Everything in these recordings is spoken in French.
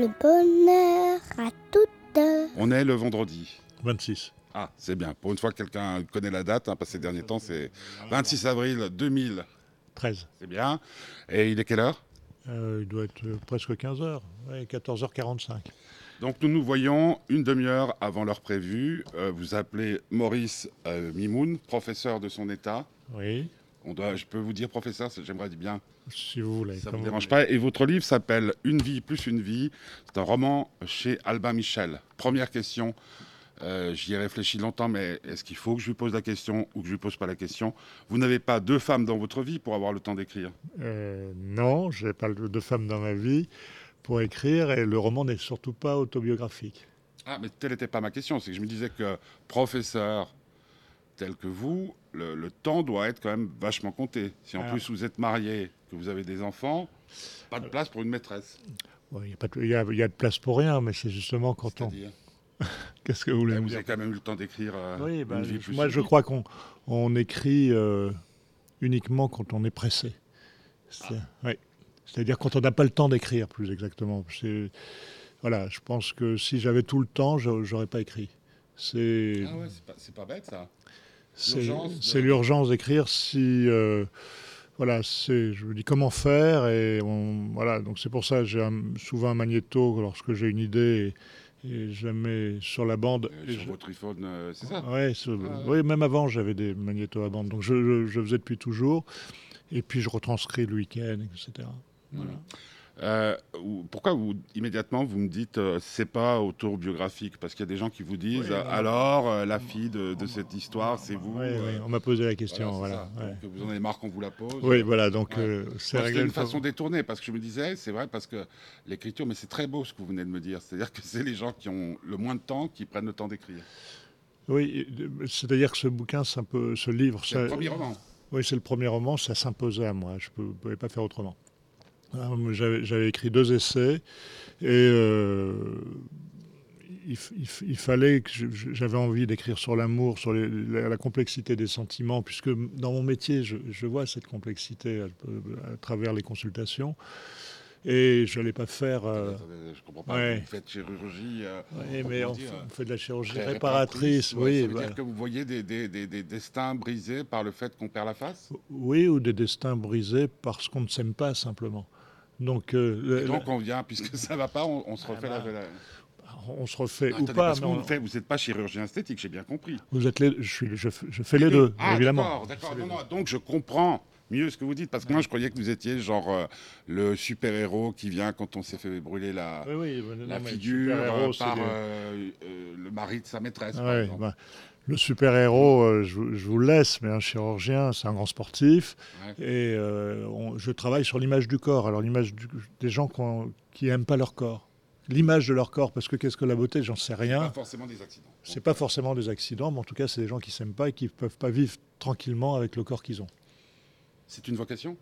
le bonheur à toutes. On est le vendredi. 26. Ah, c'est bien. Pour une fois que quelqu'un connaît la date, hein, parce que ces derniers temps, c'est 26 avril 2000. 13. C'est bien. Et il est quelle heure? Euh, il doit être euh, presque 15h. 14h45. Donc nous nous voyons une demi-heure avant l'heure prévue. Euh, vous appelez Maurice euh, Mimoun, professeur de son état. Oui, On doit, je peux vous dire professeur, j'aimerais bien. si vous voulez. Ça ne vous dérange pas. Et votre livre s'appelle Une vie plus une vie. C'est un roman chez Albin Michel. Première question. euh, J'y ai réfléchi longtemps, mais est-ce qu'il faut que je lui pose la question ou que je lui pose pas la question? Vous n'avez pas deux femmes dans votre vie pour avoir le temps d'écrire? Euh, non, je n'ai pas de de femme dans ma vie pour écrire et le roman n'est surtout pas autobiographique. Ah, mais telle n'était pas ma question. C'est que je me disais que professeur tel que vous, le, le temps doit être quand même vachement compté. Si en Alors- plus vous êtes marié, que vous avez des enfants, pas de place pour une maîtresse. Il y, a a- a de place pour rien, mais c'est justement quand on... Qu'est-ce que vous voulez vous dire avez quand même eu le temps d'écrire euh, Oui, une bah, vie je- plus moi je crois qu'on on écrit euh, uniquement quand on est pressé. Ah. oui. C'est-à-dire quand on n'a pas le temps d'écrire, plus exactement. Voilà, je pense que si j'avais tout le temps, je j'aurais pas écrit. C'est Ah ouais, c'est pas, c'est pas bête ça. C'est l'urgence d'écrire. Si euh, voilà, c'est je me dis comment faire et on, voilà. Donc c'est pour ça que j'ai souvent un magnéto lorsque j'ai une idée et, et je la mets sur la bande. Euh, sur je- votre iPhone, euh, c'est ça? Ouais, Ah. oui, même avant, j'avais des magnétos à bande. Donc, je, je- je faisais depuis toujours. Et puis, je retranscris le week-end, etc. Voilà. Euh, ou- pourquoi vous, immédiatement vous me dites euh, c'est pas autobiographique? Parce qu'il y a des gens qui vous disent Oui, euh, alors euh, la fille de, de cette histoire c'est vous Oui, euh, oui, on m'a posé la question. voilà, ouais. Vous en avez marre qu'on vous la pose? Oui, voilà, donc Ouais. euh, c'est une façon détournée parce que je me disais, c'est vrai, parce que l'écriture, mais c'est très beau ce que vous venez de me dire. C'est-à-dire que c'est les gens qui ont le moins de temps qui prennent le temps d'écrire. Oui, euh, c'est-à-dire que ce bouquin, c'est un peu, ce livre, C'est le premier roman. oui, c'est le premier roman, ça s'imposait à moi. Je ne pouvais pas faire autrement. Moi, J'avais écrit deux essais et euh, il, fallait que j'avais envie d'écrire sur l'amour, sur les- la, la complexité des sentiments, puisque dans mon métier, je, je vois cette complexité à, à travers les consultations. Et je n'allais pas faire. euh, Attendez, je comprends pas. ouais. Vous faites chirurgie. euh, oui, mais on, dire, fait- on fait de la chirurgie réparatrice, ouais, oui. Ça veut voilà. dire que vous voyez des, des- des- des destins brisés par le fait qu'on perd la face? Oui, ou des destins brisés parce qu'on ne s'aime pas simplement. Donc, euh, donc on vient, puisque ça va pas, on, on se refait Ah la, bah, la- on se refait Ah, ou attendez, pas. parce que mais vous on- faites- vous n'êtes pas chirurgien esthétique, j'ai bien compris. Vous êtes les, je, suis, je, fais les deux, Ah, évidemment. D'accord, d'accord. Non, non, donc je comprends mieux ce que vous dites, parce que moi je croyais que vous étiez genre euh, le super-héros qui vient quand on s'est fait brûler la, Oui, oui, mais non, la figure euh, par des- euh, euh, le mari de sa maîtresse, par Ouais, bah, le super-héros, euh, je, vous- je vous le laisse, mais un chirurgien, c'est un grand sportif. Ouais. Et euh, on- je travaille sur l'image du corps. Alors, l'image des gens qui n'aiment pas leur corps. L'image de leur corps, parce que qu'est-ce que la beauté? J'en sais Pas rien. forcément des accidents. C'est pas forcément des accidents, mais en tout cas, c'est des gens qui s'aiment pas et qui ne peuvent pas vivre tranquillement avec le corps qu'ils ont. C'est une vocation?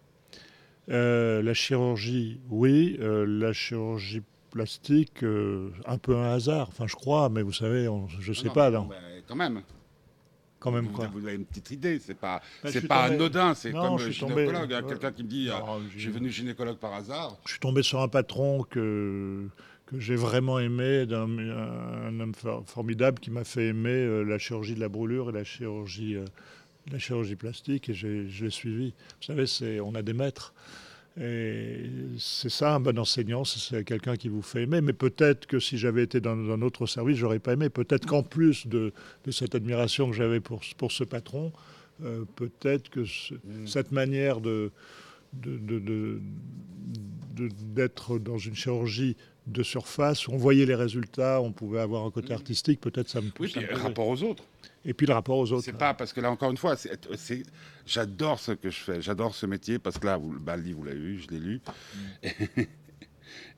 Euh, la chirurgie, oui. Euh, la chirurgie plastique, euh, un peu un hasard. Enfin, je crois, mais vous savez, on- je sais Non, pas. non, non. bah, quand même. Quand même vous, quoi. vous avez une petite idée, c'est pas, je c'est pas tombé- anodin, c'est comme je le gynécologue. hein, ouais. Quelqu'un qui me dit, euh, Non, je suis venu gynécologue par hasard. Je suis tombé sur un patron que, que j'ai vraiment aimé, d'un un, homme for- formidable qui m'a fait aimer euh, la chirurgie de la brûlure et la chirurgie, euh, la chirurgie plastique, et j'ai- je l'ai suivi. Vous savez, c'est, on a des maîtres. Et c'est ça, un bon enseignant, c'est- quelqu'un qui vous fait aimer. Mais peut-être que si j'avais été dans un autre service, j'aurais pas aimé. Peut-être qu'en plus de, de cette admiration que j'avais pour, pour ce patron, euh, peut-être que ce- Mm. cette manière de- d'être dans une chirurgie de surface, on voyait les résultats, on pouvait avoir un côté artistique, peut-être ça me Oui, ça puis plairait. rapport aux autres. Et puis le rapport aux autres. C'est pas parce que là, encore une fois, c'est, j'adore ce que je fais, j'adore ce métier parce que là, vous, bah, le livre, vous l'avez lu, je l'ai lu.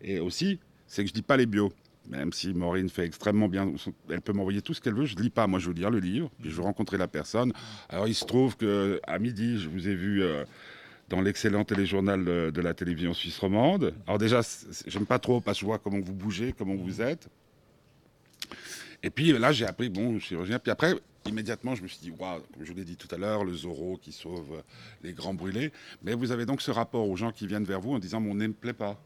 Et aussi, c'est que je lis pas les bios. Même si Maureen fait extrêmement bien, elle peut m'envoyer tout ce qu'elle veut, je lis pas. Moi, je veux lire le livre, puis je veux rencontrer la personne. Alors, il se trouve que à midi, je vous ai vu euh, dans l'excellent téléjournal de, de la télévision suisse romande. Alors déjà, j'aime pas trop parce que je vois comment vous bougez, comment vous êtes. Et puis là, j'ai appris, bon, chirurgien. Puis après, immédiatement, je me suis dit, waouh, comme je vous l'ai dit tout à l'heure, le Zorro qui sauve euh, les grands brûlés. Mais vous avez donc ce rapport aux gens qui viennent vers vous en disant, mon nez ne me plaît pas.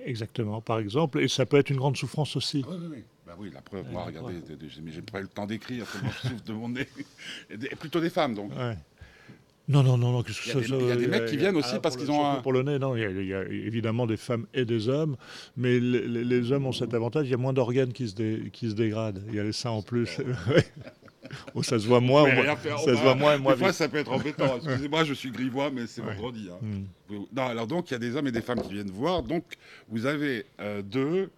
Exactement, par exemple. Et ça peut être une grande souffrance aussi. Oui, oui, oui. Bah oui, la preuve, moi, regardez, de- de- j'ai- mais j'ai pas eu le temps d'écrire, je souffre de mon nez. Et plutôt des femmes, donc. Ouais. Non, non, non, non. que Il y a des- il y a des mecs qui viennent aussi ah, parce qu'ils ont un- Pour le nez, non, il y, a, il y a évidemment des femmes et des hommes, mais les, les- les hommes ont cet avantage, il y a moins d'organes qui se, dé- qui se dégradent. Il y a les seins en plus. Oh, ça se voit moins, faire. ça se voit moins et moins Des fois, ça peut être embêtant. Excusez-moi, je suis grivois, mais c'est Ouais. vendredi. hein. Hmm. Non, alors donc, il y a des hommes et des femmes qui viennent voir. Donc, vous avez euh, deux,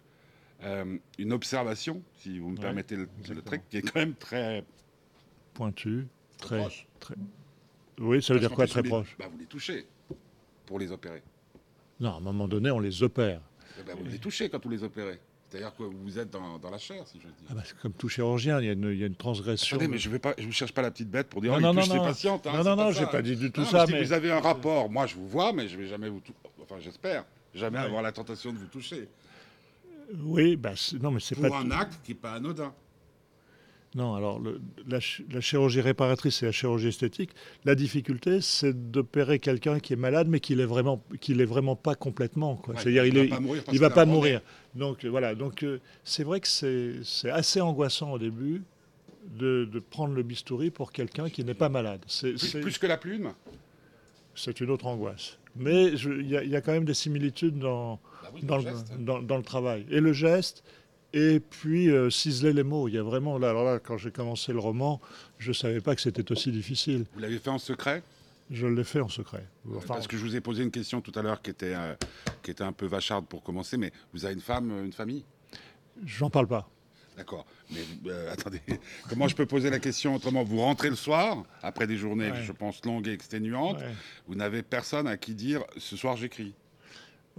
euh, une observation, si vous me Ouais, permettez le, le trait, qui est quand même très, Pointu, très, très. Oui, ça veut Parce dire quoi, très vous les- proche bah, Vous les touchez pour les opérer. Non, à un moment donné, on les opère. Eh ben, vous les touchez quand vous les opérez. C'est-à-dire que vous êtes dans, dans la chair, si je dis. Ah bah, c'est comme tout chirurgien, il y a une, il y a une transgression. Attendez, mais je ne vous cherche pas la petite bête pour dire Non, oh, non, il touche non, ses non. patientes. hein, non, non, non, ça. j'ai pas dit du tout Non, ça, si mais vous avez un rapport, moi je vous vois, mais je vais jamais vous tou- Enfin, j'espère, jamais Ouais. avoir la tentation de vous toucher. oui, bah, non, mais c'est Pour pas. un acte qui n'est pas anodin. Non, alors le- la, ch- la chirurgie réparatrice et la chirurgie esthétique, la difficulté, c'est d'opérer quelqu'un qui est malade, mais qui l'est vraiment, qui l'est vraiment pas complètement. quoi. Ouais, C'est-à-dire, il, va est, pas mourir parce il va pas mourir. Donc euh, voilà. Donc euh, c'est vrai que c'est assez angoissant au début de, de prendre le bistouri pour quelqu'un qui n'est pas malade. C'est Plus, plus que la plume? C'est une autre angoisse. Mais il y, a- il y a quand même des similitudes dans, Bah oui, dans, le le, geste. dans, dans le travail. Et le geste, et puis euh, ciseler les mots. Il y a vraiment, là, alors là, quand j'ai commencé le roman, je ne savais pas que c'était aussi difficile. Vous l'avez fait en secret? Je l'ai fait en secret. Enfin, Parce que je vous ai posé une question tout à l'heure qui, était, euh, qui était un peu vacharde pour commencer, mais vous avez une femme, une famille? j'en parle pas. D'accord. Mais euh, attendez, comment je peux poser la question autrement? Vous rentrez le soir, après des journées, Ouais. je pense, longues et exténuantes, Ouais. vous n'avez personne à qui dire ce soir j'écris.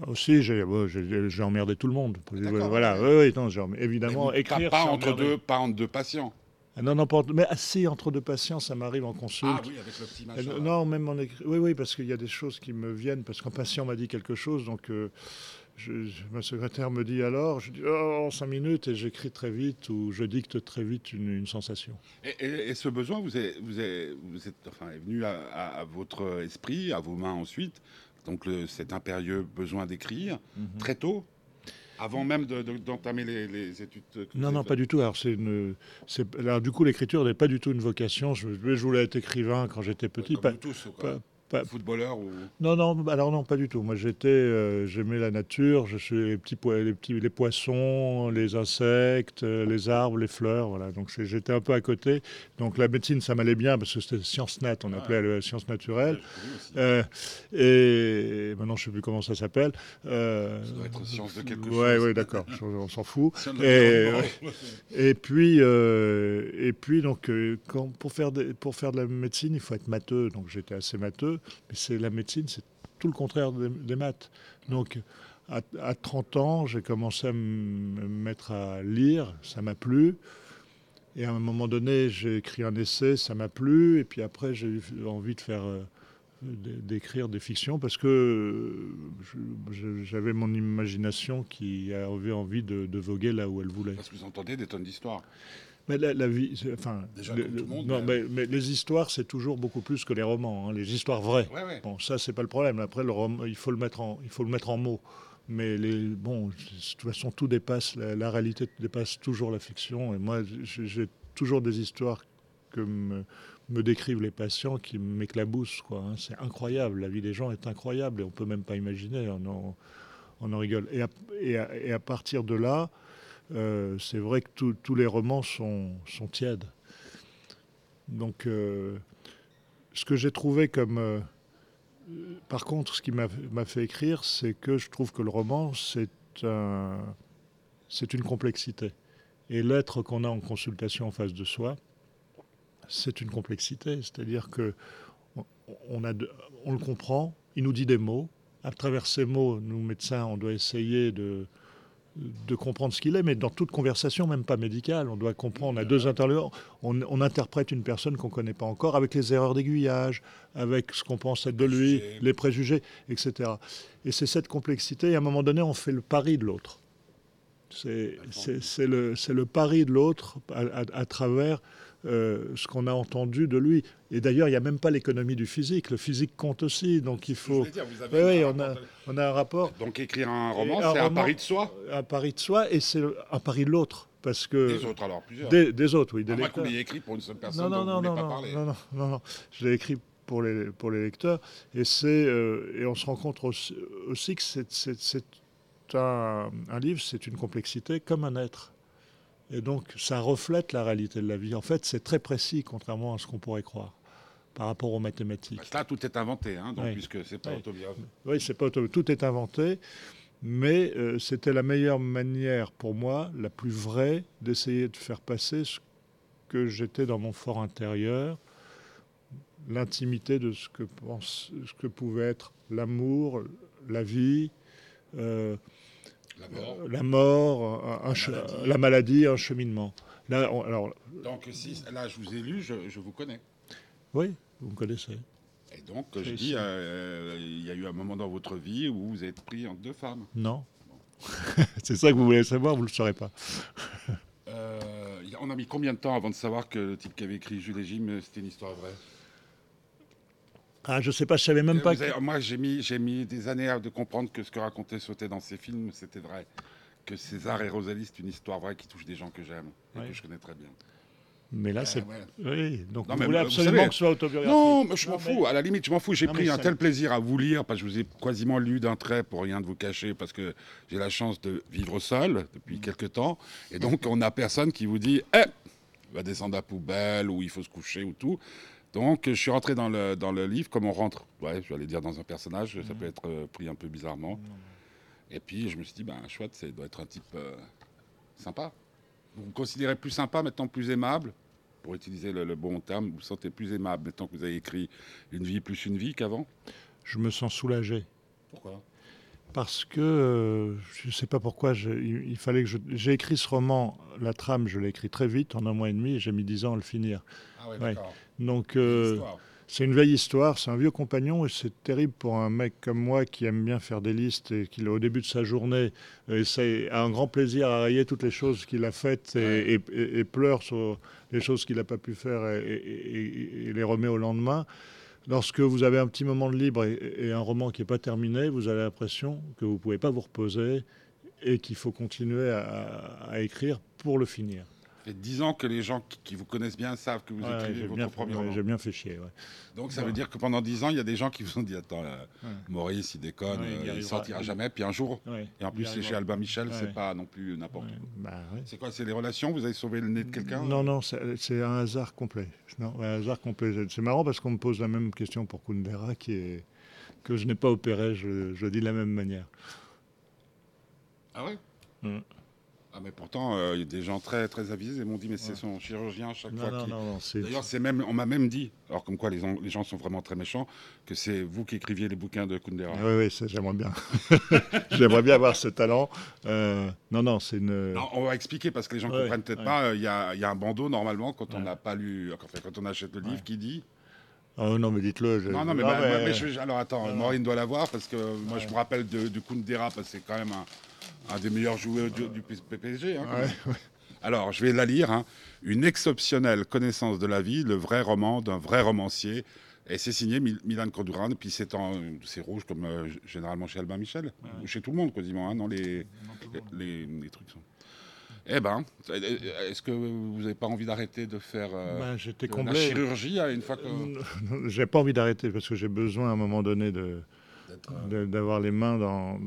Aussi, j'ai ouais, j'ai- emmerdé tout le monde. D'accord, voilà, oui, oui, non, j'ai- évidemment, écrire. pas, pas entre deux, pas entre deux patients. Ah, non, non, pas entre- mais assis entre deux patients, ça m'arrive en consulte. Ah oui, avec le petit Euh, machin. non, même en écrit. Oui, oui, parce qu'il y a des choses qui me viennent, parce qu'un patient m'a dit quelque chose, donc euh, je- je- ma secrétaire me dit alors, je dis oh, cinq minutes et j'écris très vite ou je dicte très vite une, une sensation. Et, et- et ce besoin, vous est, vous est, vous êtes, enfin, est venu à, à- à votre esprit, à vos mains ensuite, donc le- cet impérieux besoin d'écrire, Mhm. très tôt, avant même de- de- d'entamer les, les études. vous Non, non, pas du tout. Alors, c'est une, alors du coup, l'écriture n'est pas du tout une vocation. Je, je voulais être écrivain quand j'étais petit. Comme pas- tous, pas- pas- Footballeur ou... Non, non, alors non, pas du tout. Moi, j'étais, euh, j'aimais la nature. Je suis les petits, les petits, les poissons, les insectes, euh, les arbres, les fleurs. Voilà. Donc, j'étais un peu à côté. Donc, la médecine, ça m'allait bien parce que c'était sciences nat. On appelait la science naturelle. Ouais. Euh, et maintenant, je sais plus comment ça s'appelle. Euh, Ça doit être science de quelque ouais, chose. Ouais, d'accord. je- On s'en fout. Science de Et, puis, euh, et puis donc, quand, pour, faire des- pour faire de la médecine, il faut être matheux. Donc, j'étais assez matheux. Mais c'est la médecine, c'est tout le contraire des, maths. Donc, à, à 30 ans, j'ai commencé à me mettre à lire. Ça m'a plu. Et à un moment donné, j'ai écrit un essai, ça m'a plu. Et puis après, j'ai eu envie de faire, euh, d'écrire des fictions parce que euh, j'avais mon imagination qui avait envie de, de voguer là où elle voulait. Parce que vous entendez des tonnes d'histoires. Mais la, la vie, c'est- enfin, Déjà, le- comme tout le monde, non, mais- mais, mais les histoires, c'est toujours beaucoup plus que les romans, hein, les histoires vraies. Ouais, ouais. Bon, ça, c'est pas le problème. Après, le roman, il faut le mettre en, il faut le mettre en mots. Mais les, bon, de toute façon, tout dépasse, la, la réalité dépasse toujours la fiction. Et moi, j'ai j'ai toujours des histoires que me, me décrivent les patients qui m'éclaboussent, quoi. hein. C'est incroyable. La vie des gens est incroyable et on peut même pas imaginer. On en, on en rigole. Et à, et à- et à partir de là, euh, c'est vrai que tous- les romans sont, tièdes. Donc, euh, ce que j'ai trouvé comme. euh, par contre, ce qui m'a fait écrire, c'est que je trouve que le roman, c'est un, c'est une complexité. Et l'être qu'on a en consultation en face de soi, c'est une complexité. C'est-à-dire que on, on a de- on le comprend, il nous dit des mots. À travers ces mots, nous médecins, on doit essayer de, de comprendre ce qu'il est, mais dans toute conversation, même pas médicale, on doit comprendre. On a deux interlocuteurs. On, on interprète une personne qu'on ne connaît pas encore avec les erreurs d'aiguillage, avec ce qu'on pense être de lui, les préjugés, etc. Et c'est cette complexité. Et à un moment donné, on fait le pari de l'autre. C'est le, pari de l'autre à, à- à travers euh, ce qu'on a entendu de lui. Et d'ailleurs, il n'y a même pas l'économie du physique. Le physique compte aussi, donc il faut. Je voulais dire, vous avez Oui, on a, rapport- on a un rapport, Donc écrire un roman, c'est un pari de soi un pari de soi, et c'est un pari de l'autre. Parce que. Des autres alors, plusieurs. Des, des autres, oui, des lecteurs. l'ayez écrit pour une seule personne Non, dont non, non, pas parler. non, non, non, non. Je l'ai écrit pour les, pour les lecteurs. Et, c'est, euh, et on se rend compte aussi, aussi que c'est, c'est- c'est un, un livre, c'est une complexité comme un être. Et donc, ça reflète la réalité de la vie. En fait, c'est très précis, contrairement à ce qu'on pourrait croire, par rapport aux mathématiques. Là, tout est inventé, hein, donc, Oui. puisque c'est pas Oui. autobiographique. Oui, c'est pas auto- tout est inventé, mais euh, c'était la meilleure manière pour moi, la plus vraie, d'essayer de faire passer ce que j'étais dans mon fort intérieur, l'intimité de ce que pense, ce que pouvait être l'amour, la vie, euh, La mort. la mort, un- un La che- maladie. la maladie, un cheminement. Là, on- alors, Donc si là je vous ai lu, je, je vous connais. oui, vous me connaissez. Et donc je dis, euh, il y a eu un moment dans votre vie où vous êtes pris entre deux femmes. Non. c'est ça que vous voulez savoir, vous ne le saurez pas. Euh, on a mis combien de temps avant de savoir que le type qui avait écrit Jules et Jim, euh, c'était une histoire vraie? Ah, je sais pas, je savais même Euh, pas. vous que- Moi j'ai mis, j'ai mis des années à de comprendre que ce que racontait Sauté dans ses films, c'était vrai. Que César et Rosalie, c'est une histoire vraie qui touche des gens que j'aime et Ouais. que je connais très bien. Mais là, Euh, c'est. ouais. Oui, donc Non, vous mais voulez vous absolument savez- que ce soit autobiographique. Non, mais je m'en mais- fous. À la limite, je m'en fous. J'ai pris un ça- tel plaisir à vous lire parce que je vous ai quasiment lu d'un trait pour rien de vous cacher parce que j'ai la chance de vivre seul depuis Mm. quelques temps. Et donc, on n'a personne qui vous dit Eh, va descendre à la poubelle ou il faut se coucher ou tout. Donc, je suis rentré dans le, dans le livre comme on rentre, ouais, je vais aller dire dans un personnage, ça peut être euh, pris un peu bizarrement. Et puis, je me suis dit, ben, chouette, ça doit être un type euh, sympa. Vous vous considérez plus sympa, maintenant plus aimable? Pour utiliser le, le bon terme, vous vous sentez plus aimable maintenant que vous avez écrit Une vie plus une vie qu'avant? Je me sens soulagé. Pourquoi? Parce que euh, je ne sais pas pourquoi, je- il, il fallait que je. J'ai écrit ce roman, la trame, je l'ai écrit très vite, en un mois et demi, et j'ai mis dix ans à le finir. Ah ouais, Ouais. d'accord. Donc, euh, c'est une vieille histoire, c'est un vieux compagnon, et c'est terrible pour un mec comme moi qui aime bien faire des listes et qui, au début de sa journée, euh, essaie, a un grand plaisir à rayer toutes les choses qu'il a faites et, Ouais. et- et- et pleure sur les choses qu'il n'a pas pu faire et, les remet au lendemain. Lorsque vous avez un petit moment de libre et, et un roman qui n'est pas terminé, vous avez l'impression que vous ne pouvez pas vous reposer et qu'il faut continuer à, à écrire pour le finir. Ça fait dix ans que les gens qui, qui vous connaissent bien savent que vous Ouais, écrivez j'ai votre bien, premier ouais, j'ai bien fait chier. ouais. Donc ça veut dire que pendant dix ans, il y a des gens qui vous ont dit Attends, Ouais. Maurice, il déconne, il euh, il sortira jamais. Puis un jour, et en plus, c'est chez Albin Michel, c'est pas non plus n'importe où. bah. C'est quoi C'est les relations? Vous avez sauvé le nez de quelqu'un? Non, non, c'est un hasard complet. Non, un hasard complet. C'est marrant parce qu'on me pose la même question pour Kundera qui est, que je n'ai pas opéré, je, je dis de la même manière. Ah ouais? Mm. Ah mais pourtant, euh, il y a des gens très très avisés m'ont dit mais c'est son chirurgien à chaque Non, fois non, qui... non, non, c'est- D'ailleurs, c'est même, on m'a même dit, alors comme quoi les, gens- les gens sont vraiment très méchants, que c'est vous qui écriviez les bouquins de Kundera. Oui, oui, j'aimerais bien. j'aimerais bien avoir ce talent. Euh, non, non, c'est une. Non, on va expliquer parce que les gens ne Ouais, comprennent peut-être ouais. pas. euh, Il y, y a un bandeau normalement quand on n'a pas lu, enfin, quand on achète le livre qui dit. Oh, non, mais dites-le. Non, non, mais, Non, bah, mais- je- alors attends. Maureen doit l'avoir parce que moi je me rappelle de, de Kundera parce que c'est quand même un, un des meilleurs joueurs du, du PPG. hein, Ouais. Alors, je vais la lire. hein. Une exceptionnelle connaissance de la vie, le vrai roman d'un vrai romancier. Et c'est signé Mil- Milan Kondurand. Et puis c'est en, c'est rouge comme euh, généralement chez Albin Michel, ou chez tout le monde quasiment. hein, non, les, les, les trucs sont. Eh ben, est-ce que vous n'avez pas envie d'arrêter de faire euh, Ben, de la chirurgie hein, une fois que J'ai pas envie d'arrêter parce que j'ai besoin à un moment donné euh, de- d'avoir les mains dans,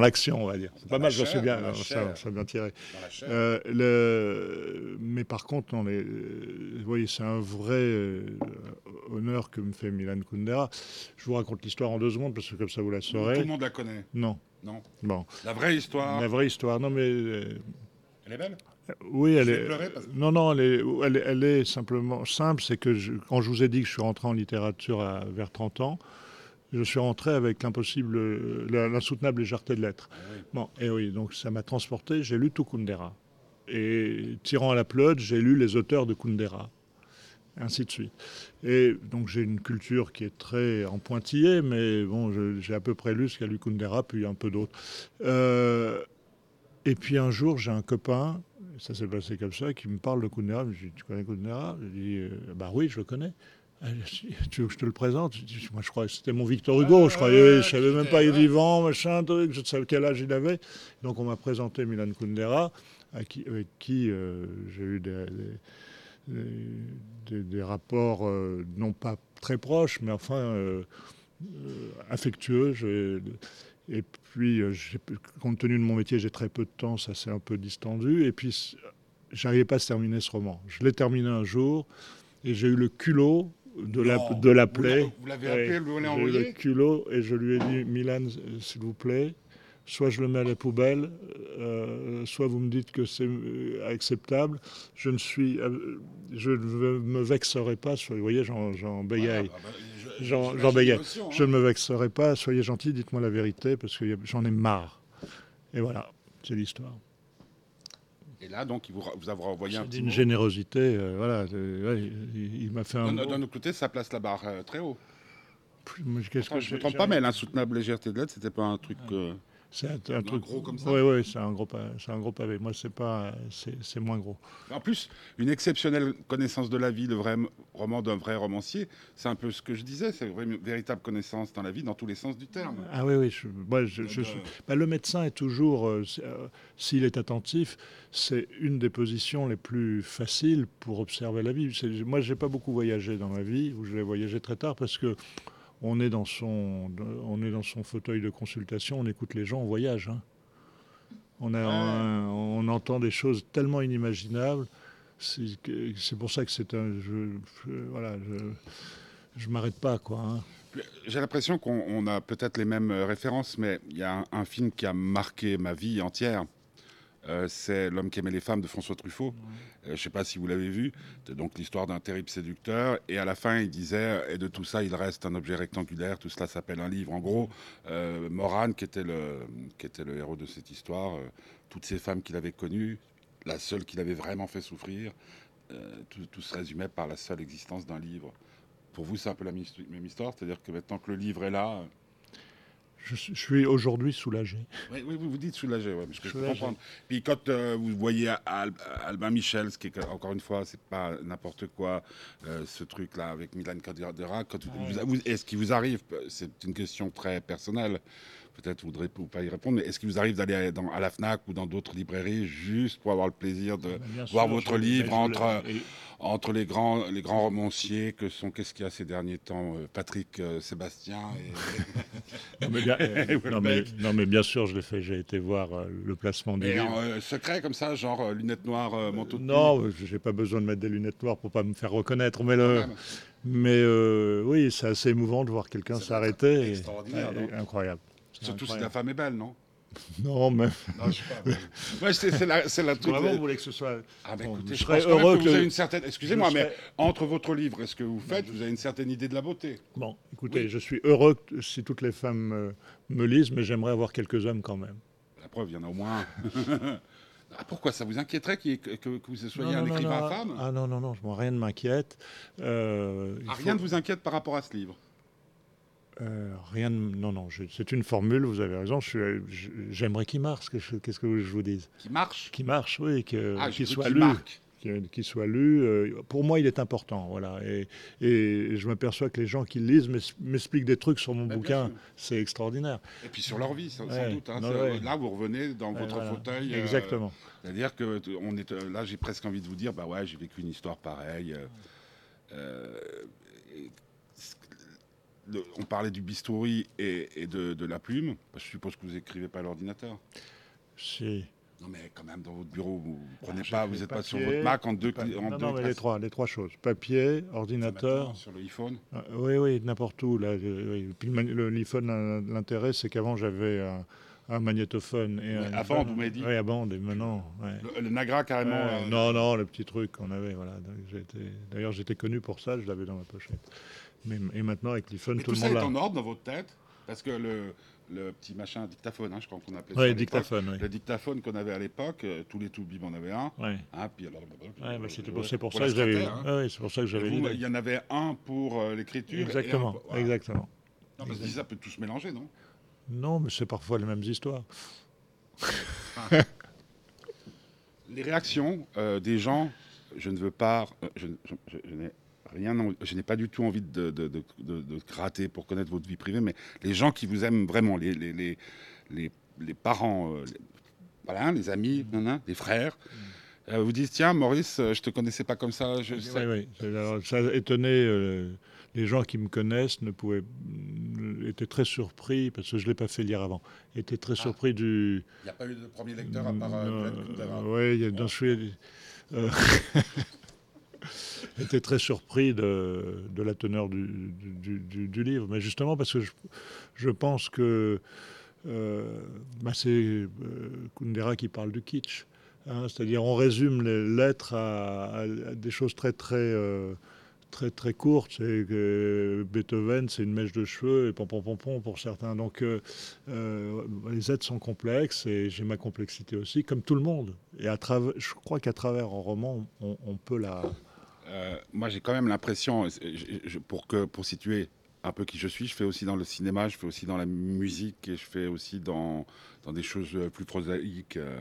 l'action, on va dire. C'est pas mal, j'en suis bien, ça, bien tiré. Euh, le... Mais par contre, on est... vous voyez, c'est un vrai euh, honneur que me fait Milan Kundera. Je vous raconte l'histoire en deux secondes parce que comme ça vous la Tout le saurez. monde la connaît. Non, Non. bon, La vraie histoire. la vraie histoire. Non, mais euh, Elle est belle? Oui, elle est. parce Non, non, elle est, elle est, elle est simplement simple. C'est que je- quand je vous ai dit que je suis rentré en littérature à- vers 30 ans, je suis rentré avec l'impossible, l'insoutenable légèreté de l'être. Ah oui. Bon, et oui, donc ça m'a transporté. J'ai lu tout Kundera. Et tirant à la pelote, j'ai lu les auteurs de Kundera. Ainsi de suite. Et donc j'ai une culture qui est très en pointillé, mais bon, j'ai à peu près lu ce qu'a lu Kundera, puis un peu d'autres. Euh, et puis un jour, j'ai un copain ça s'est passé comme ça, qui me parle de Kundera. Je lui dis, tu connais Kundera Je lui dis, euh, bah oui, je le connais. Ah, tu veux que je te le présente? Je dis, Moi, je crois que c'était mon Victor Hugo. je croyais, je savais même pas, il est vivant, machin, truc, je ne savais quel âge il avait. Donc, on m'a présenté Milan Kundera, qui, avec qui euh, j'ai eu des, des, des- des rapports euh, non pas très proches, mais enfin euh, affectueux. Et puis, euh, compte tenu de mon métier, j'ai très peu de temps, ça s'est un peu distendu. Et puis, j'arrivais pas à terminer ce roman. Je l'ai terminé un jour et j'ai eu le culot de la- Non. de l'appeler. Vous l'avez appelé, vous l'avez J'ai eu le envoyé? culot et je lui ai dit Milan, euh, s'il vous plaît, soit je le mets à la poubelle, euh, soit vous me dites que c'est euh, acceptable. Je ne suis, euh, je ne me vexerai pas. Soit, vous voyez, j'en j'en bégaye. Ah, bah, je- Jean- j'imagine Jean Béguet. l'émotion, hein. Je ne me vexerai pas. Soyez gentil, dites-moi la vérité parce que a- j'en ai marre. Et voilà, c'est l'histoire. Et là, donc, il vous, vous avoir envoyé un C'est mot. générosité. euh, voilà, euh, ouais, il, il m'a fait un. D'un autre côté, ça place la barre euh, très haut. Que je ne me trompe pas, mais l'insoutenable légèreté de l'aide, c'était pas un truc. euh, C'est un, un truc gros comme ça Oui, oui, c'est un gros, c'est un gros pavé. Moi, c'est pas, c'est moins gros. En plus, une exceptionnelle connaissance de la vie, le vrai roman d'un vrai romancier, c'est un peu ce que je disais, c'est une véritable connaissance dans la vie, dans tous les sens du terme. Ah oui, oui. Je, moi, je- suis- bah, le médecin est toujours, euh, euh, s'il est attentif, c'est une des positions les plus faciles pour observer la vie. Moi, j'ai pas beaucoup voyagé dans ma vie, ou je l'ai voyagé très tard parce que on est dans son, on est dans son fauteuil de consultation, on écoute les gens, on voyage. hein. On, a, un- on entend des choses tellement inimaginables. C'est pour ça que c'est un. Je, je- voilà, je, je m'arrête pas, quoi. hein. J'ai l'impression qu'on on a peut-être les mêmes références, mais il y a un, un film qui a marqué ma vie entière. Euh, c'est L'homme qui aimait les femmes de François Truffaut. Euh, je ne sais pas si vous l'avez vu. C'est donc l'histoire d'un terrible séducteur. Et à la fin, il disait Et de tout ça, il reste un objet rectangulaire. Tout cela s'appelle un livre. En gros, euh, Morane, qui était, le, qui était le héros de cette histoire, toutes ces femmes qu'il avait connues, la seule qu'il avait vraiment fait souffrir, tout, tout se résumait par la seule existence d'un livre. Pour vous, c'est un peu la même histoire C'est-à-dire que maintenant que le livre est là. Je, suis- je suis aujourd'hui soulagé. oui, oui, vous vous dites soulagé, ouais, parce que je peux comprendre. Puis quand euh, vous voyez Al- Albin Michel, ce qui est encore une fois, c'est pas n'importe quoi, euh, ce truc-là avec Milan Kundera, quand vous- vous- est-ce qu'il vous arrive, c'est une question très personnelle, peut-être vous voudrez ou pas y répondre, mais est-ce qu'il vous arrive d'aller à la FNAC ou dans d'autres librairies juste pour avoir le plaisir de Bien voir sûr, votre livre mais entre, et- entre les, grands, les grands romanciers que sont, qu'est-ce qu'il y a ces derniers temps, euh, Patrick euh, Sébastien et... Non mais, bien, euh, non, mais, non, mais bien sûr, je l'ai fait. J'ai été voir euh, le placement du Et livre. en euh, secret comme ça, genre euh, lunettes noires, euh, manteau de Non, j'ai pas besoin de mettre des lunettes noires pour pas me faire reconnaître. Mais, le, mais euh, oui, c'est assez émouvant de voir quelqu'un s'arrêter. extraordinaire, et- incroyable. Surtout si la femme est belle, non Non, mais Non, je sais pas. ouais, c'est c'est la, la truc. vraiment, vous voulez que ce soit. Ah, bah, Bon, écoutez, je je, serais pense heureux que vous que- avez une certaine. Excusez-moi, mais entre votre livre et ce que vous faites, vous avez une certaine idée de la beauté. Bon, écoutez, Oui. je suis heureux que- si toutes les femmes euh, me lisent, mais j'aimerais avoir quelques hommes quand même. La preuve, il y en a au moins. ah, pourquoi ça vous inquiéterait ait- que, vous soyez Non, un non, écrivain non. femme? Ah non, non, non, je rien ne m'inquiète. Euh, Ah, faut- Rien ne vous inquiète par rapport à ce livre? Euh, rien de... Non, non, je- c'est une formule, vous avez raison. je suis- je- J'aimerais qu'il marche, qu'est-ce que je vous dise? Qui marche? Qu'il marche, oui, que- Ah, qu'il soit qu'il lu. Qu'il qu'il soit lu. euh, pour moi, il est important. Voilà. Et, et je m'aperçois que les gens qui le lisent m'expliquent des trucs sur mon Bah, bouquin. C'est extraordinaire. Et puis sur leur vie, sans, doute. hein. non, C'est- ouais. Là, vous revenez dans votre voilà. fauteuil. euh, Exactement. C'est-à-dire que on est là, j'ai presque envie de vous dire, bah ouais, j'ai vécu une histoire pareille. et le- on parlait du bistouri et, et de, de la plume. Bah, je suppose que vous écrivez pas à l'ordinateur. Si. Non, mais quand même, dans votre bureau, vous ne prenez Ah, pas, vous n'êtes pas sur votre Mac en deux, en non, deux non, mais les trois, les trois choses. Papier, ordinateur. sur le iPhone. Ah, Oui, oui, n'importe où. Là, euh, oui. Puis l'iPhone, l'intérêt, c'est qu'avant, j'avais un, un magnétophone. Et Ouais, un- à bande, vous m'avez dit. Oui, à bande, et maintenant. ouais. Le, le Nagra, carrément. Ouais, euh, non, non, le petit truc qu'on avait, voilà. D'ailleurs, j'étais connu pour ça, je l'avais dans ma pochette. Mais, et maintenant, avec l'iPhone, Mais tout, tout le ça monde est l'a. en ordre dans votre tête Parce que le, le petit machin dictaphone, hein, je crois qu'on appelait ça. Oui, l'époque. dictaphone, oui. Le dictaphone qu'on avait à l'époque, euh, tous les Toubib en avaient un. Ouais. Hein, puis alors, Ouais, bah, pour, c'est pour, pour ça que j'avais. hein. Ouais, ouais, c'est pour ça que j'avais il y en avait un pour euh, l'écriture. Exactement, pour- voilà. exactement. Non, que ça peut tout se mélanger, non? Non, mais c'est parfois les mêmes histoires. Les réactions euh, des gens, je ne veux pas, je, je- je- je n'ai rien, en- je n'ai pas du tout envie de, de, de- de- de gratter pour connaître votre vie privée, mais les gens qui vous aiment vraiment, les, les, les, les, les parents, euh, les, voilà, les amis, nanana, les frères, euh, vous disent tiens Maurice, euh, je te connaissais pas comme ça, je Oui, oui. Alors, Ça étonnait euh, les gens qui me connaissent, ne pouvaient, mm, étaient très surpris, parce que je ne l'ai pas fait lire avant, étaient très Ah. surpris du. Il n'y a pas eu de premier lecteur à part euh, Kundera. oui, il y a dans étaient très surpris de, la teneur du, livre. Mais justement parce que je, pense que euh, bah, c'est euh, Kundera qui parle du kitsch. hein. C'est-à-dire on résume les lettres à, des choses très très euh, très très courtes. C'est Beethoven, c'est une mèche de cheveux et pom pom pom pom pour certains. Donc les êtres sont complexes et j'ai ma complexité aussi, comme tout le monde. Et à travers, je crois qu'à travers un roman, on peut la. Euh, moi, j'ai quand même l'impression, pour, que, pour situer un peu qui je suis, je fais aussi dans le cinéma, je fais aussi dans la musique et je fais aussi dans, dans des choses plus prosaïques. euh,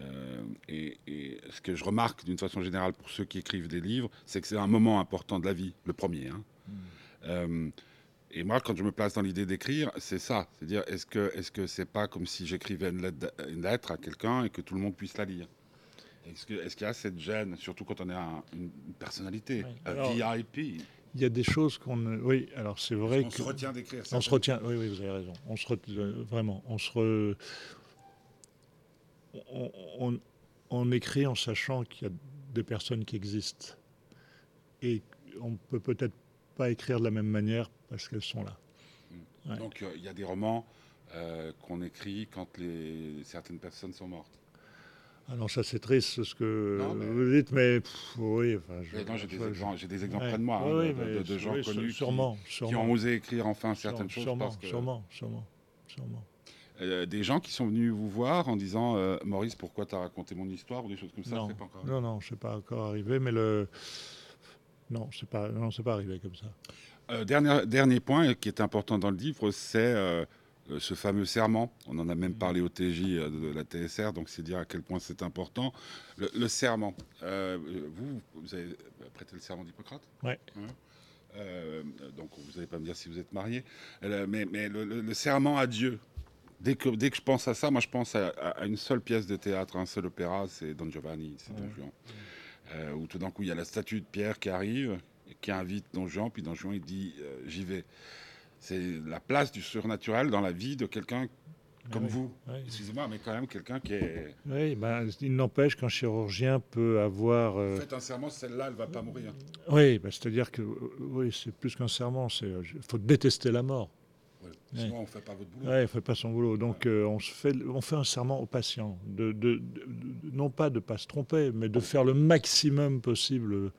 euh, et, et ce que je remarque d'une façon générale pour ceux qui écrivent des livres, c'est que c'est un moment important de la vie, le premier. hein. Euh, et moi, quand je me place dans l'idée d'écrire, c'est ça. C'est-à-dire, est-ce que est-ce que c'est pas comme si j'écrivais une lettre, une lettre à quelqu'un et que tout le monde puisse la lire? Est-ce qu'il y a cette gêne, surtout quand on est un- une, personnalité, Oui. un Alors, VIP Il y a des choses qu'on. ne- Oui, alors c'est vrai On que. se retient d'écrire. On se retient, oui, oui, vous avez raison. On se ret- euh, vraiment, on se re- on, on- on écrit en sachant qu'il y a des personnes qui existent et on peut peut-être pas écrire de la même manière parce qu'elles sont là. Ouais. Donc euh, il y a des romans euh, qu'on écrit quand les, certaines personnes sont mortes. Alors ça c'est triste ce que Non, mais- vous dites, mais pff, oui, enfin, je- j'ai des je- exemples, j'ai des exemples Ouais. près de moi, Oui, hein, oui, de, de- de gens oui, connus qui- sûrement, qui, sûrement, ont osé écrire enfin certaines choses sûrement, parce que sûrement, sûrement, sûrement. Euh, des gens qui sont venus vous voir en disant euh, Maurice pourquoi tu as raconté mon histoire ou des choses comme ça non, pas encore non, non, c'est pas encore arrivé, mais le non, c'est pas, non, c'est pas arrivé comme ça. Euh, dernier, dernier point qui est important dans le livre, c'est euh, ce fameux serment. On en a même parlé au TJ euh, de la TSR, donc c'est dire à quel point c'est important. Le, le serment, euh, vous, vous avez prêté le serment d'Hippocrate? Ouais. Euh, donc vous n'allez pas me dire si vous êtes marié, Euh, mais, mais le, le- le serment à Dieu. Dès que, dès que je pense à ça, moi je pense à, une seule pièce de théâtre, un seul opéra, c'est Don Giovanni, c'est Don Ouais. Juan. Euh, où tout d'un coup il y a la statue de Pierre qui arrive, qui invite Don Juan, puis Don Juan il dit euh, j'y vais. C'est la place du surnaturel dans la vie de quelqu'un comme oui, vous. oui. Excusez-moi, mais quand même quelqu'un qui est. Oui, ben, il n'empêche qu'un chirurgien peut avoir. euh, Faites un serment, celle-là, elle va pas mourir. Oui, ben, c'est-à-dire que euh, oui, c'est plus qu'un serment. Il faut détester la mort. Ouais. Ouais. Sinon, on fait pas votre boulot. Ouais, il fait pas son boulot. Donc euh, on se fait, on fait un serment au patient, de, de- non pas de pas se tromper, mais de faire le maximum possible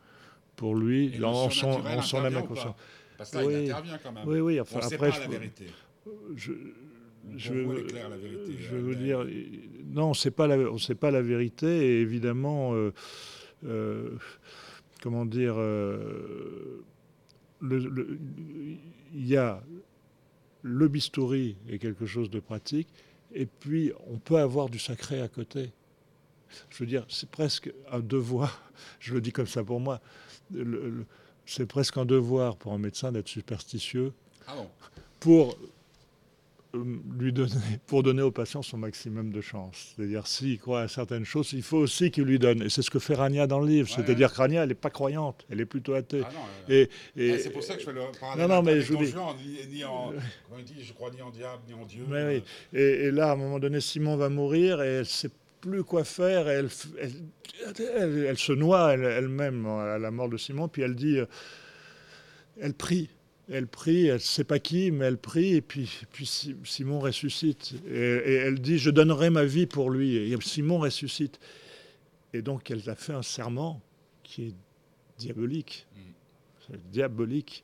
pour lui, Et en son, en son âme et conscience. Parce que là, Oui. il intervient quand même. Oui, oui. Enfin, on ne sait après, pas je, la vérité. je, je, vous, la vérité. je veux dire, non, c'est pas la, on sait pas la vérité. Et évidemment, euh, euh, comment dire, euh, le- il y a le bistouri est quelque chose de pratique, et puis on peut avoir du sacré à côté. Je veux dire, c'est presque un devoir. Je le dis comme ça pour moi. le- le- c'est presque un devoir pour un médecin d'être superstitieux Ah bon? pour euh, lui donner, pour donner au patient son maximum de chance. C'est-à-dire, s'il croit à certaines choses, il faut aussi qu'il lui donne. Et c'est ce que fait Rania dans le livre. Ouais, C'est-à-dire que Rania, elle n'est pas croyante, elle est plutôt athée. Ah non, Et, et- ah, c'est pour ça que je fais le parallèle Non, non, mais je dis- ni, ni en, dit, je crois ni en diable, ni en Dieu. Mais Euh, oui. Et, et là, à un moment donné, Simon va mourir et elle ne sait plus quoi faire. Et elle, f- elle, elle- elle se noie elle- elle-même à la mort de Simon. Puis elle dit, euh, elle prie. Elle prie, elle ne sait pas qui, mais elle prie, et puis, puis Si- Simon ressuscite. Et, et elle dit, je donnerai ma vie pour lui. Et Simon ressuscite. Et donc, elle a fait un serment qui est diabolique. Mm. Diabolique.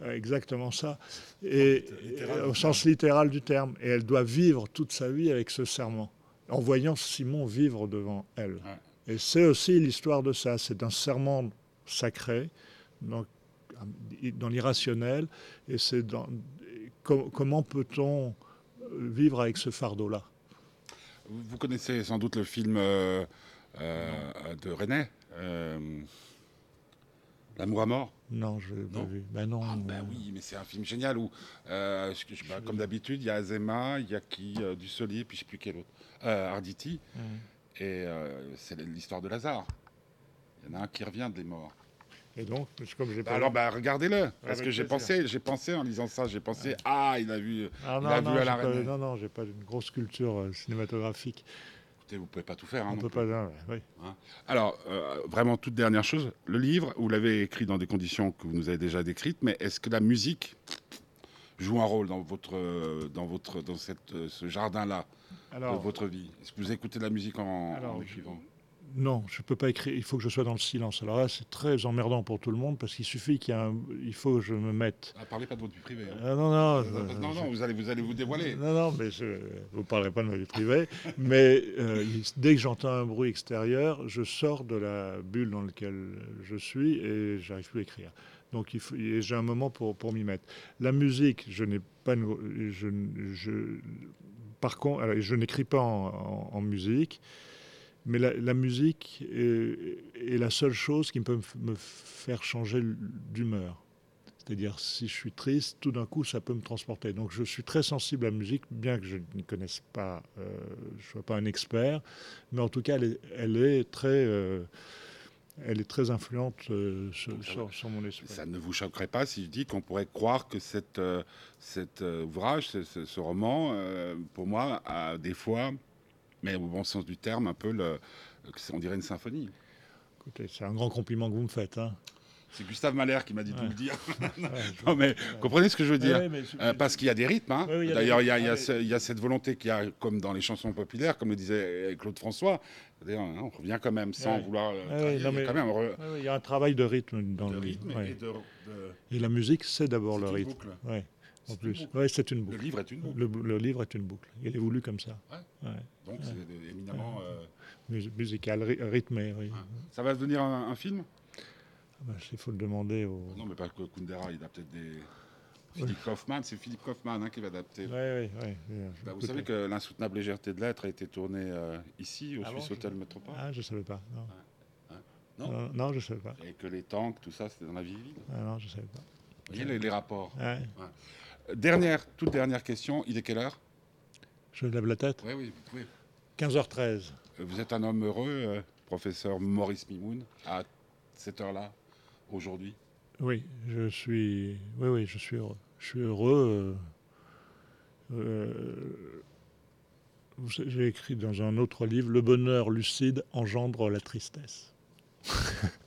exactement. Exactement ça. Et, Littéral et du au sens littéral du terme. Et elle doit vivre toute sa vie avec ce serment, en voyant Simon vivre devant elle. Ouais. Et c'est aussi l'histoire de ça. C'est un serment sacré, dans l'irrationnel. Et c'est com- comment peut-on vivre avec ce fardeau-là? Vous vous connaissez sans doute le film euh, euh, de René. euh, L'amour à mort? Non, je l'ai pas vu. Ben non. Ah ben oui, mais c'est un film génial où, euh, je- je- bah, comme d'habitude, il y a Azema, il y a qui euh, Dussolier, puis je sais plus quel autre, euh, Arditi, Mm. et euh, c'est l'histoire de Lazare. Il y en a un qui revient des morts. Et donc, comme je l'ai Bah pas alors, bah, regardez-le, parce que j'ai pensé, j'ai pensé en lisant ça, j'ai pensé, ah, il a vu. Ah, il non, a non, vu j'ai Alain pas, non, non, j'ai pas une grosse culture cinématographique. Écoutez, vous pouvez pas tout faire. hein, On non peut plus. pas. non, oui. Alors, euh, vraiment, toute dernière chose, le livre, vous l'avez écrit dans des conditions que vous nous avez déjà décrites, mais est-ce que la musique joue un rôle dans votre, euh, dans votre, dans cette, euh, ce jardin-là de votre vie? Est-ce que vous écoutez de la musique en, Alors, en je- écrivant? Non, je peux pas écrire. Il faut que je sois dans le silence. Alors là, c'est très emmerdant pour tout le monde parce qu'il suffit qu'il y a un... il faut que je me mette. ah, Parlez pas de votre vie privée. hein. Ah, non, non, je- non, non, vous allez, vous allez vous dévoiler. Non, non, mais je, vous parlerez pas de ma vie privée. mais euh, dès que j'entends un bruit extérieur, je sors de la bulle dans laquelle je suis et j'arrive plus à écrire. Donc il faut- j'ai un moment pour, pour m'y mettre. La musique, je n'ai pas je, je- par contre, alors, je n'écris pas en, en- en musique. Mais la, la musique est, est la seule chose qui peut me faire changer d'humeur. C'est-à-dire, si je suis triste, tout d'un coup, ça peut me transporter. Donc, je suis très sensible à la musique, bien que je ne connaisse pas, euh, je ne sois pas un expert, mais en tout cas, elle est, elle est très, euh, elle est très influente euh, sur, mon esprit. Ça ne vous choquerait pas si je dis qu'on pourrait croire que cette, cet ouvrage, ce, ce- ce roman, pour moi, a des fois, mais au bon sens du terme, un peu le, on dirait une symphonie. Écoutez, c'est un grand compliment que vous me faites. Hein. C'est Gustave Mahler qui m'a dit de vous le dire. Non mais comprenez ce que je veux dire Ouais, Euh, parce qu'il y a des rythmes. hein. D'ailleurs, il y, a- y y cette volonté qu'il y a, comme dans les chansons populaires, comme le disait Claude François. Hein, on revient quand même sans vouloir. euh, il y non, a mais- quand même un re- Ouais, ouais, Il y a un travail de rythme dans de le rythme et de, de- Et la musique, c'est d'abord le rythme. En C'est une plus. boucle. Ouais, c'est une Le boucle. livre est une boucle. Le, le livre est une boucle. Il est voulu comme ça. Ouais. Ouais. Donc c'est éminemment. euh, Mus- musical, ry- rythmé, oui. Ça va devenir un, un film? Ah bah, Il faut le demander au. Non, mais pas que Kundera, il a peut-être des. Philippe Kaufman, c'est Philippe Kaufman hein, qui va adapter. Oui, oui, oui. Bah, vous savez que l'insoutenable légèreté de l'être a été tournée euh, ici, au Ah bon, Suisse je- Hotel Métropole. Ah, je ne savais pas. Non. Non? non, non, je ne savais pas. Et que les tanks, tout ça, c'était dans la vie. Ah, non, je ne savais pas. Vous voyez les, les rapports? Ouais. Dernière, toute dernière question, il est quelle heure? Je lève la tête. Oui, oui, vous pouvez. 15h13. Euh, Vous êtes un homme heureux, euh, professeur Maurice Mimoun, à cette heure-là, aujourd'hui? Oui, je suis. Oui, oui, je suis heureux. Je suis heureux. euh, euh, J'ai écrit dans un autre livre Le bonheur lucide engendre la tristesse.